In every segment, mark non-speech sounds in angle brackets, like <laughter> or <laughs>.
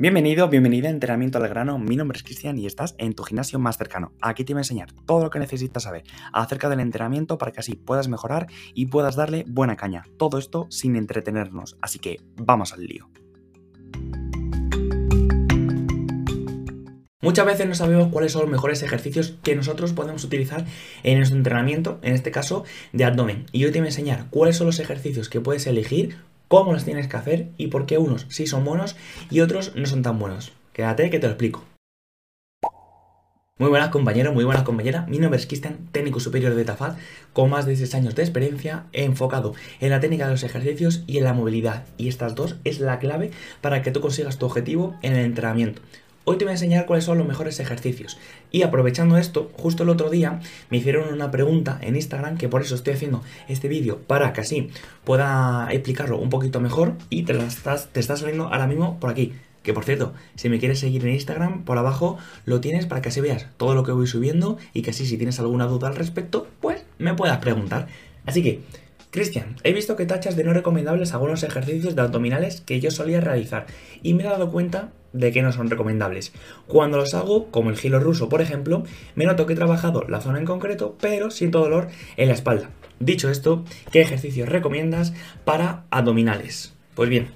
Bienvenido, bienvenida a Entrenamiento al Grano. Mi nombre es Cristian y estás en tu gimnasio más cercano. Aquí te voy a enseñar todo lo que necesitas saber acerca del entrenamiento para que así puedas mejorar y puedas darle buena caña. Todo esto sin entretenernos. Así que vamos al lío. Muchas veces no sabemos cuáles son los mejores ejercicios que nosotros podemos utilizar en nuestro entrenamiento, en este caso de abdomen. Y hoy te voy a enseñar cuáles son los ejercicios que puedes elegir cómo los tienes que hacer y por qué unos sí son buenos y otros no son tan buenos. Quédate que te lo explico. Muy buenas compañeros, muy buenas compañeras. Mi nombre es Cristian, técnico superior de Tafad, con más de 6 años de experiencia, enfocado en la técnica de los ejercicios y en la movilidad. Y estas dos es la clave para que tú consigas tu objetivo en el entrenamiento. Hoy te voy a enseñar cuáles son los mejores ejercicios. Y aprovechando esto, justo el otro día me hicieron una pregunta en Instagram, que por eso estoy haciendo este vídeo, para que así pueda explicarlo un poquito mejor. Y te, estás, te está saliendo ahora mismo por aquí. Que por cierto, si me quieres seguir en Instagram, por abajo lo tienes para que así veas todo lo que voy subiendo y que así si tienes alguna duda al respecto, pues me puedas preguntar. Así que, Cristian, he visto que tachas de no recomendables algunos ejercicios de abdominales que yo solía realizar y me he dado cuenta de que no son recomendables. Cuando los hago, como el giro ruso por ejemplo, me noto que he trabajado la zona en concreto, pero siento dolor en la espalda. Dicho esto, ¿qué ejercicios recomiendas para abdominales? Pues bien,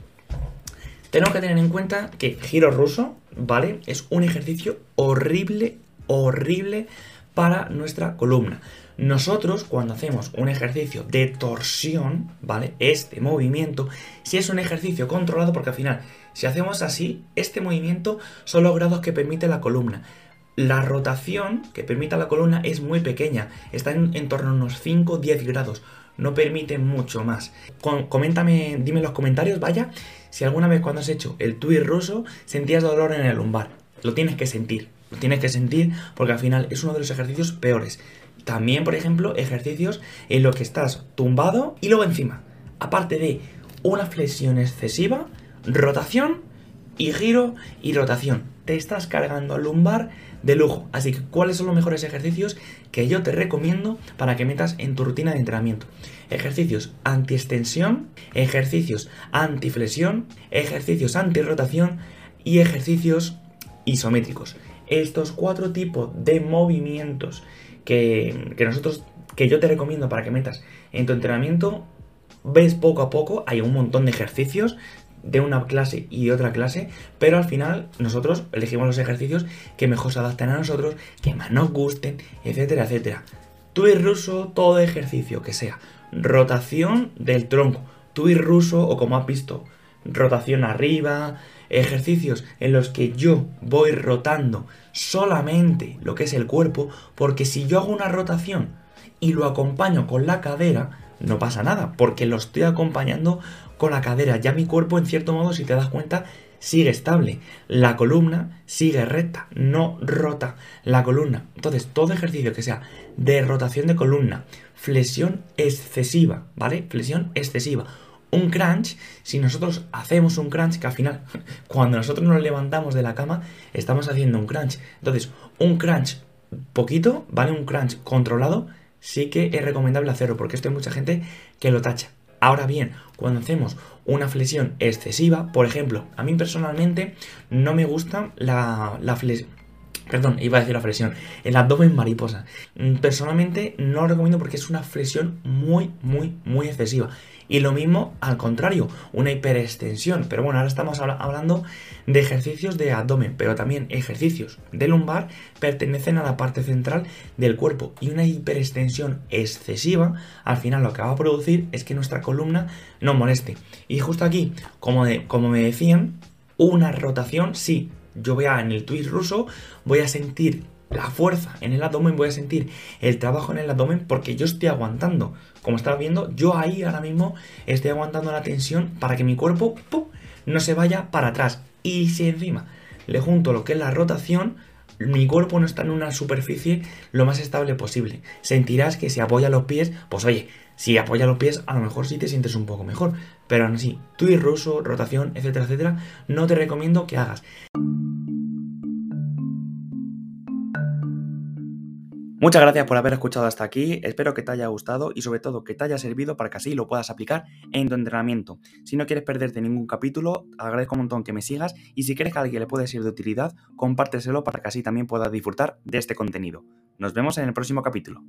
tenemos que tener en cuenta que giro ruso, ¿vale? Es un ejercicio horrible, horrible para nuestra columna. Nosotros, cuando hacemos un ejercicio de torsión, ¿vale? Este movimiento, si es un ejercicio controlado, porque al final, si hacemos así, este movimiento son los grados que permite la columna. La rotación que permite la columna es muy pequeña, está en, torno a unos 5 10 grados, no permite mucho más. coméntame, dime en los comentarios, vaya, si alguna vez cuando has hecho el twist ruso sentías dolor en el lumbar. Lo tienes que sentir, tienes que sentir porque al final es uno de los ejercicios peores. También, por ejemplo, ejercicios en los que estás tumbado y luego encima, aparte de una flexión excesiva, rotación y giro y rotación. Te estás cargando al lumbar de lujo. Así que, ¿cuáles son los mejores ejercicios que yo te recomiendo para que metas en tu rutina de entrenamiento? Ejercicios anti-extensión, ejercicios anti-flexión, ejercicios anti-rotación y ejercicios isométricos. Estos cuatro tipos de movimientos que, nosotros, que yo te recomiendo para que metas en tu entrenamiento, ves poco a poco, hay un montón de ejercicios de una clase y otra clase, pero al final nosotros elegimos los ejercicios que mejor se adapten a nosotros, que más nos gusten, etcétera, etcétera. y ruso, todo ejercicio que sea rotación del tronco, y ruso o como has visto, rotación arriba, ejercicios en los que yo voy rotando solamente lo que es el cuerpo, porque si yo hago una rotación y lo acompaño con la cadera, no pasa nada, porque lo estoy acompañando con la cadera. Ya mi cuerpo, en cierto modo, si te das cuenta, sigue estable. La columna sigue recta, no rota la columna. Entonces, todo ejercicio que sea de rotación de columna, flexión excesiva, ¿vale? Flexión excesiva un crunch, si nosotros hacemos un crunch, que al final, <laughs> cuando nosotros nos levantamos de la cama, estamos haciendo un crunch. Entonces, un crunch poquito, ¿vale? Un crunch controlado, sí que es recomendable hacerlo, porque esto hay mucha gente que lo tacha. Ahora bien, cuando hacemos una flexión excesiva, por ejemplo, a mí personalmente no me gusta la, la flexión Perdón, iba a decir la flexión. El abdomen mariposa. Mm, personalmente no lo recomiendo porque es una flexión muy, muy, muy excesiva. Y lo mismo al contrario, una hiperextensión. Pero bueno, ahora estamos hablando de ejercicios de abdomen, pero también ejercicios de lumbar pertenecen a la parte central del cuerpo. Y una hiperextensión excesiva, al final lo que va a producir es que nuestra columna no moleste. Y justo aquí, como, como me decían, una rotación sí yo voy a, en el twist ruso, voy a sentir la fuerza en el abdomen, voy a sentir el trabajo en el abdomen porque yo estoy aguantando. Como estás viendo, yo ahí ahora mismo estoy aguantando la tensión para que mi cuerpo no se vaya para atrás. Y si encima le junto lo que es la rotación, mi cuerpo no está en una superficie lo más estable posible. Sentirás que si apoya los pies, pues oye, si apoya los pies, a lo mejor sí te sientes un poco mejor. Pero aún así, y ruso, rotación, etcétera, etcétera, no te recomiendo que hagas. Muchas gracias por haber escuchado hasta aquí, espero que te haya gustado y sobre todo que te haya servido para que así lo puedas aplicar en tu entrenamiento. Si no quieres perderte ningún capítulo, agradezco un montón que me sigas y si crees que a alguien le puede ser de utilidad, compárteselo para que así también puedas disfrutar de este contenido. Nos vemos en el próximo capítulo.